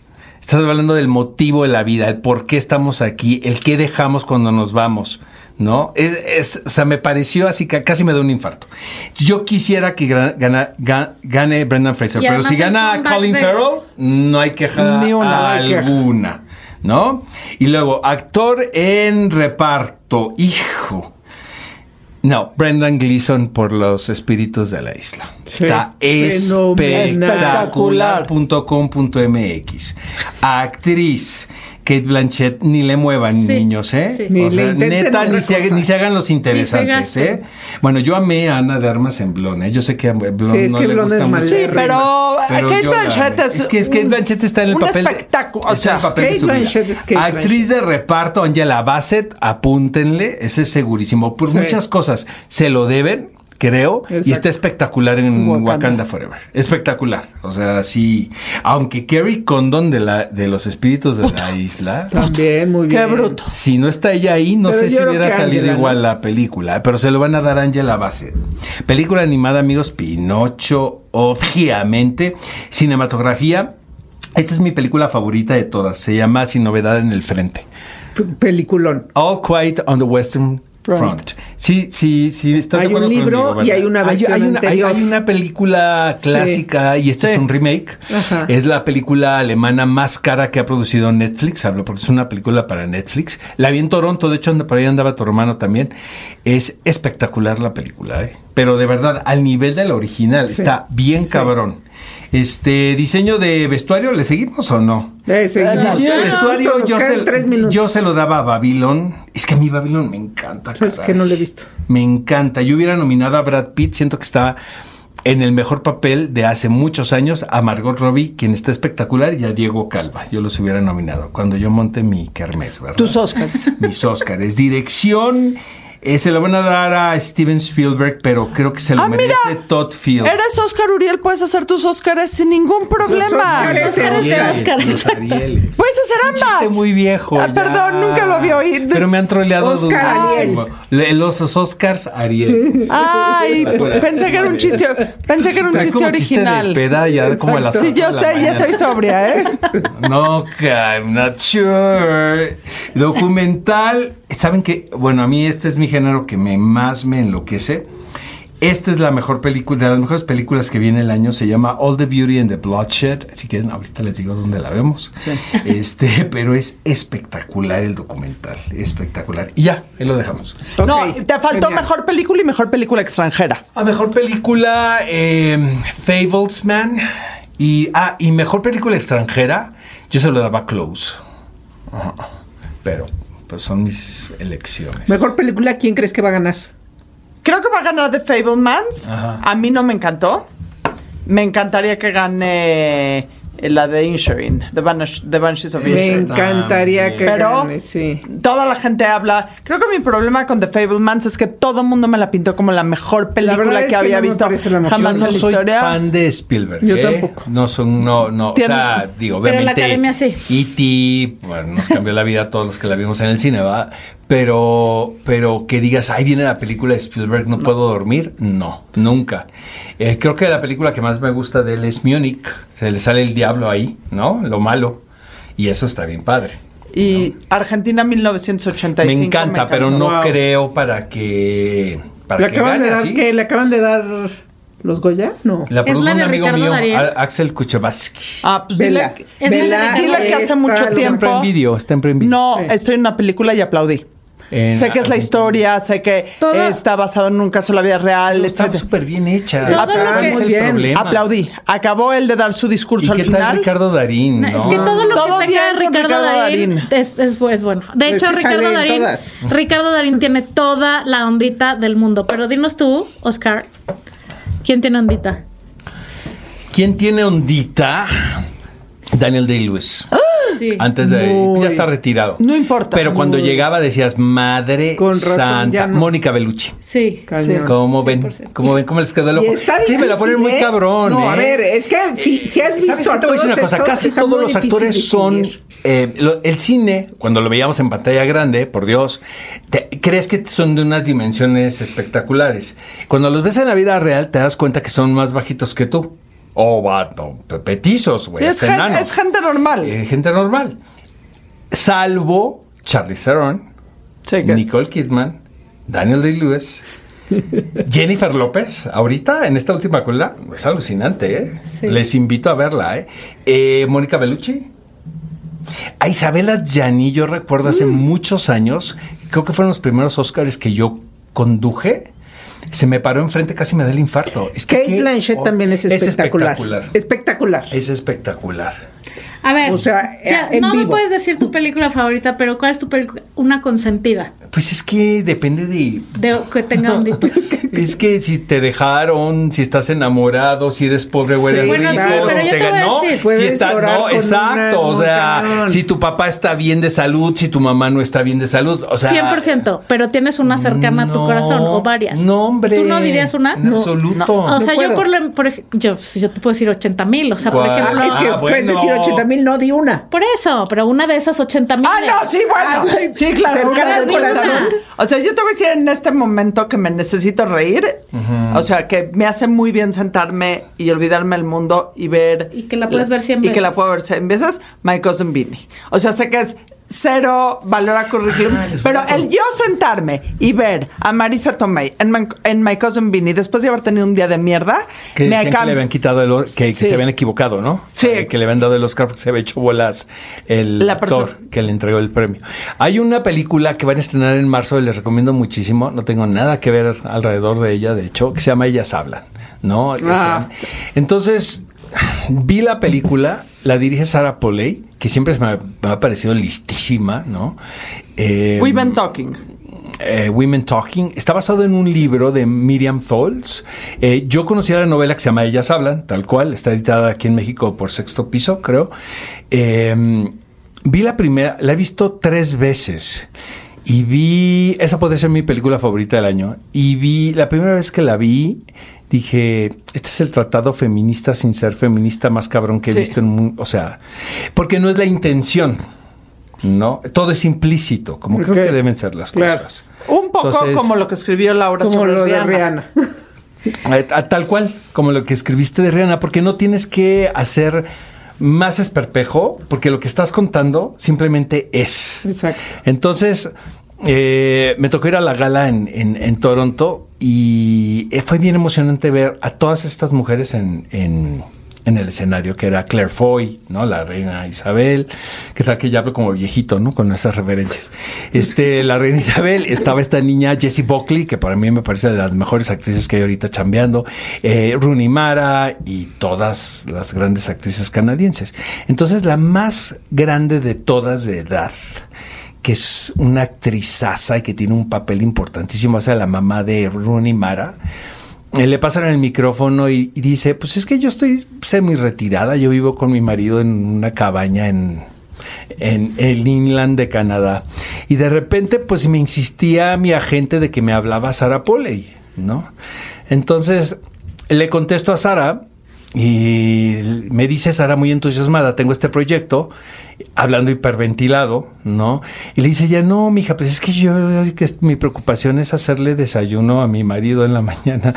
Estás hablando del motivo de la vida, el por qué estamos aquí, el qué dejamos cuando nos vamos, ¿no? Es, es- o sea, me pareció así que casi me da un infarto. Yo quisiera que gana- ga- gane Brendan Fraser, Y pero si gana Colin de- Farrell, no hay queja Ni una, queja. alguna, ¿no? Y luego, actor en reparto, hijo. No, Brendan Gleeson por los espíritus de la isla. Sí. Está espectacular.com.mx. Actriz. Kate Blanchett, ni le muevan, Sí, niños, ¿eh? sí. Ni O sea, neta, ni se, ni se hagan los interesantes. ¿eh? Bueno, yo amé a Ana de Armas en Blonde, ¿eh? Yo sé que a Blonde Sí, es no que le Blonde gusta es mucho. Sí, pero, Pero Kate Blanchett es. Es que, es que Kate Blanchett está en el un papel. de- espectáculo. está O en sea, el papel de Kate su vida. Blanchett es Kate Actriz de reparto, Angela Bassett, apúntenle, ese es segurísimo. Por Sí. muchas cosas se lo deben. Creo, y está espectacular en Wakanda. Wakanda. Forever. Espectacular. O sea, sí. Aunque Kerry Condon de, la, de los espíritus de la isla, También, muy bien. Qué bruto. si no está ella ahí, no Pero sé si hubiera salido Angela, igual la película. Pero se lo van a dar a Angela Bassett. Película animada, amigos, Pinocho, obviamente. Cinematografía. Esta es mi película favorita de todas. Se llama Sin Novedad en el Frente. P- Peliculón. All Quiet on the Western Front. Sí, sí, sí. ¿estás de Hay un acuerdo libro conmigo, y hay una versión hay, una, hay- anterior. hay una película Sí. clásica y este Sí. es un remake. Ajá. Es la película alemana más cara que ha producido Netflix. Hablo porque es una película para Netflix. La vi en Toronto, de hecho por ahí andaba tu hermano también. Es espectacular la película, ¿eh? pero de verdad, al nivel de la original. Sí. Está bien cabrón. Este diseño de vestuario, ¿le seguimos o no? Eh, seguimos. Diseño de vestuario, yo se, tres minutos. yo se lo daba a Babylon. Es que a mí Babylon me encanta. Es que no lo he visto. Me encanta. Yo hubiera nominado a Brad Pitt. Siento que está en el mejor papel de hace muchos años a Margot Robbie, quien está espectacular, y a Diego Calva. Yo los hubiera nominado cuando yo monte mi kermés, ¿verdad? Tus Oscars. Mis Oscars. Dirección. Eh, se lo van a dar a Steven Spielberg, pero creo que se lo Ah, merece mira. Todd Field. Eres Oscar Uriel, puedes hacer tus Oscars sin ningún problema. Oscars. Oscar es de Arieles, Oscar, los. Arieles. Puedes hacer chiste ambas. muy viejo. Ah, perdón, nunca lo había oído. Pero me han troleado Oscar. Ariel. Los, los Oscars Ariel. Ay, pensé que era un chiste, pensé que era un O sea, es chiste como chiste de original. peda ya como a las Sí, yo la sé, ya estoy sobria, ¿eh? No, que I'm not sure. Documental. Saben que, bueno, a mí este es mi género que me más me enloquece. Esta es la mejor película, de las mejores películas que viene el año. Se llama All the Beauty and the Bloodshed. Si quieren, ahorita les digo dónde la vemos. Este, pero es espectacular el documental. Espectacular. Y ya, ahí lo dejamos. No, te faltó genial. mejor película y mejor película extranjera. A mejor película, eh, Fablesman. Y, ah, y mejor película extranjera, yo se lo daba Close. Ajá. Pero, pues son mis elecciones. Mejor película, ¿quién crees que va a ganar? Creo que va a ganar The Fablemans. Ajá. A mí no me encantó. Me encantaría que gane la de Insuring, The, Banish- The Banshees of Me encantaría que Pero- gane, sí. Toda la gente habla. Creo que mi problema con The Fablemans es que todo el mundo me la pintó como la mejor película que que había no visto parece la mejor. jamás Yo en no la soy historia. fan de Spielberg. Yo ¿eh? tampoco. No son, no, no. O sea, digo, Pero la obviamente. academia sí. E.T. bueno, nos cambió la vida a todos los que la vimos en el cine, ¿va? Pero, pero que digas, ahí viene la película de Spielberg, no, puedo dormir. No, nunca. Eh, creo que la película que más me gusta de él es Munich. Se le sale el diablo ahí, ¿no? Lo malo. Y eso está bien padre. Y Argentina 1985. Me encanta, pero no Wow. creo para que. Para ¿Le que acaban gane de dar qué? ¿Le acaban de dar los Goya? No. La Es produjo la un de amigo Ricardo mío, Darín. Axel Kuchevaski. Ah, pues Vela. dile, Vela que hace mucho tiempo. Está en vídeo, está en Video. No, Sí. estoy en una película y aplaudí. En- sé que es la historia, sé que Todo- está basado en un caso de la vida real, Está súper bien hecha. Todo ¿Cuál lo que- es Muy el bien. problema? Aplaudí. Acabó el de dar su ¿Y discurso al qué tal final. Ricardo Darín? No, no? Es que todo lo Todo que con Ricardo, Ricardo Darín, Darín. Es, es, es bueno. De hecho, Ricardo Darín, todas. Ricardo Darín tiene toda la ondita del mundo. Pero dinos tú, Oscar, ¿quién tiene ondita? ¿Quién tiene ondita? Daniel Day-Lewis. Sí. Antes de... Muy. Ya está retirado. No importa. Pero cuando llegaba decías, madre Con razón, santa. no. Mónica Bellucci. Sí. Cañón. ¿Cómo ven? 100%. ¿Cómo ven? ¿Cómo les quedó el ojo? Está sí, me la ponen muy ¿eh? cabrón, No, a ¿eh? ver, es que si, si has visto ¿Sabes qué a te voy a decir todos una cosa? estos, Casi todos los actores son. eh, lo- el cine, cuando lo veíamos en pantalla grande, por Dios, te- crees que son de unas dimensiones espectaculares. Cuando los ves en la vida real, te das cuenta que son más bajitos que tú. O vato, petizos, güey. Sí, es, gen- enanos. es gente normal. Eh, gente normal. Salvo Charlie Theron, Nicole Kidman, Daniel Day-Lewis, Jennifer López, ahorita en esta última cola, es alucinante, ¿eh? Sí. Les invito a verla, ¿eh? Eh, Mónica Bellucci. A Isabela Gianni, yo recuerdo hace muchos años, creo que fueron los primeros Oscars que yo conduje. Se me paró enfrente, casi me da el infarto. Es que Kate Blanchett también es espectacular. espectacular. Espectacular. Es espectacular. A ver, O sea, ya, en no me puedes decir tu película favorita, pero ¿cuál es tu película? Una consentida Pues es que depende de... de que tenga un. Es que si te dejaron, si estás enamorado, si eres pobre o eres Sí, Bueno, sí, rico, pero si yo te voy a ganó, decir. si está, no, exacto, una- o sea, si tu papá está bien de salud, si tu mamá no está bien de salud, o sea, 100%, pero tienes una cercana a tu no, corazón o varias. No, hombre. ¿Tú no dirías una? En No. absoluto. O sea, yo por, la- por yo, si yo te puedo decir 80 mil, o sea, por ¿Cuál? ejemplo, Ah, es que Ah, puedes bueno. decir 80 mil, no di una. por eso, pero una de esas 80 mil. Ah, no, sí, bueno. Ah, sí, claro. cercana al corazón. O sea, yo te voy a decir en este momento que me necesito reír. O sea, que me hace muy bien sentarme y olvidarme del mundo y ver. Y que la puedes ver 100 Y que la veces. puedo ver 100 veces. My Cousin Vinny. O sea, sé que es cero valor a currículum. Ah, pero bonito. el yo sentarme y ver a Marisa Tomei en My, en My Cousin Vinny después de haber tenido un día de mierda. Que decían que le habían quitado el que, se habían equivocado, ¿no? Sí. Eh, que le habían dado el Oscar porque se había hecho bolas el La actor que le entregó el premio. Hay una película que van a estrenar en marzo y les recomiendo muchísimo. No tengo nada que ver alrededor de ella, de hecho, que se llama Ellas Hablan, ¿no? Ah. entonces, vi la película, la dirige Sara Polley, que siempre me ha, me ha parecido listísima, ¿no? Eh, We've been talking. eh, Women Talking. Está basado en un libro de Miriam Tholz. Eh, yo conocía la novela que se llama Ellas Hablan, tal cual. Está editada aquí en México por Sexto Piso, creo. Eh, vi la primera, la he visto tres veces. Y vi, esa puede ser mi película favorita del año. Y vi, la primera vez que la vi, dije, este es el tratado feminista sin ser feminista más cabrón que he Sí. visto en un, o sea, porque no es la intención. ¿No? Todo es implícito, como creo que deben ser las Claro. cosas. Un poco Entonces- como lo que escribió Laura Como sobre lo de Rihanna. A- Tal cual, como lo que escribiste de Rihanna, porque no tienes que hacer más esperpejo, porque lo que estás contando simplemente es. Exacto. Entonces, eh, me tocó ir a la gala en, Toronto y eh, fue bien emocionante ver a todas estas mujeres en el escenario, que era Claire Foy, ¿no? La reina Isabel, que tal que ya hablo como viejito, ¿no? Con esas referencias. Este, la reina Isabel, estaba esta niña Jessie Buckley, que para mí me parece de las mejores actrices que hay ahorita chambeando, eh, Rooney Mara y todas las grandes actrices canadienses. Entonces, la más grande de todas de edad, que es una actrizaza y que tiene un papel importantísimo, o sea, la mamá de Rooney Mara. eh, le pasan el micrófono y, dice, pues es que yo estoy semi retirada, yo vivo con mi marido en una cabaña en, en el inland de Canadá. Y de repente, pues me insistía mi agente de que me hablaba Sara Polley, ¿no? Entonces, le contesto a Sara y me dice Sara muy entusiasmada, tengo este proyecto, hablando hiperventilado, ¿no? Y le dice ya, no, mija, pues es que yo, que mi preocupación es hacerle desayuno a mi marido en la mañana,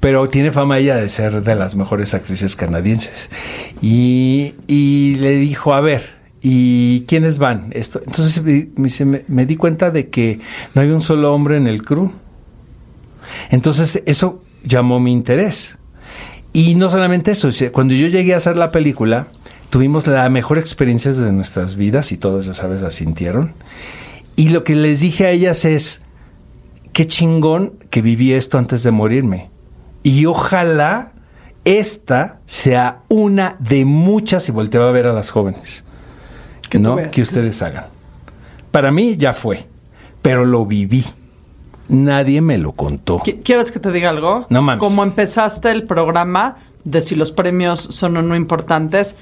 pero tiene fama ella de ser de las mejores actrices canadienses. Y, y le dijo, a ver, ¿y quiénes van? Esto, entonces me, me di cuenta de que no hay un solo hombre en el crew. Entonces eso llamó mi interés. Y no solamente eso, cuando yo llegué a hacer la película, tuvimos la mejor experiencia de nuestras vidas y todos, ya sabes, la sintieron. Y lo que les dije a ellas es, qué chingón que viví esto antes de morirme. Y ojalá esta sea una de muchas, y volteaba a ver a las jóvenes, Que ¿no? veas. que ustedes hagan. Para mí ya fue, pero lo viví. Nadie me lo contó. Qui- ¿Quieres que te diga algo? No mames. Como empezaste el programa de si los premios son o no importantes,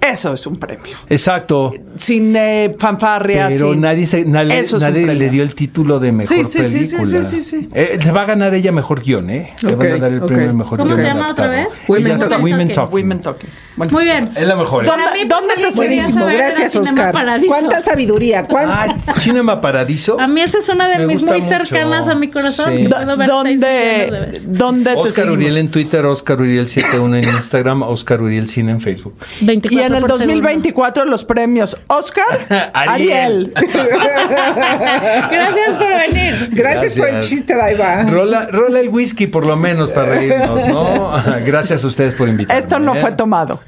eso es un premio. Exacto. Sin eh, fanfarria, Pero sin- nadie, se, nadie, nadie le dio el título de mejor Sí, sí, sí, sí, película. sí, sí, sí. Eh, se va a ganar ella mejor guion, ¿eh? Le van a dar el ok. premio de mejor ¿Cómo guion. se llama adaptado. otra vez? Women Talking. Women Talking. Talking. Women Talking. Bueno. Muy bien. Es la mejor. ¿eh? ¿Dónde- Para mí, dónde te Buenísimo, gracias Cinema Oscar. Paradiso. ¿Cuánta sabiduría? ¿Cuánta? Ah, Cinema Paradiso. A mí esa es una de Me mis muy mucho. cercanas a mi corazón. Sí. ¿Dónde, dónde te Oscar? Uriel en Twitter, Oscar Uriel 71 en Instagram, Oscar Uriel Cine en Facebook. 24 Y en el por segundo. 2024 los premios Oscar Ariel. Ariel. Gracias por venir. Gracias, por el chiste, Daiva. Rola, rola el whisky por lo menos para reírnos, ¿no? Gracias a ustedes por invitarme. Esto no ¿eh? fue tomado.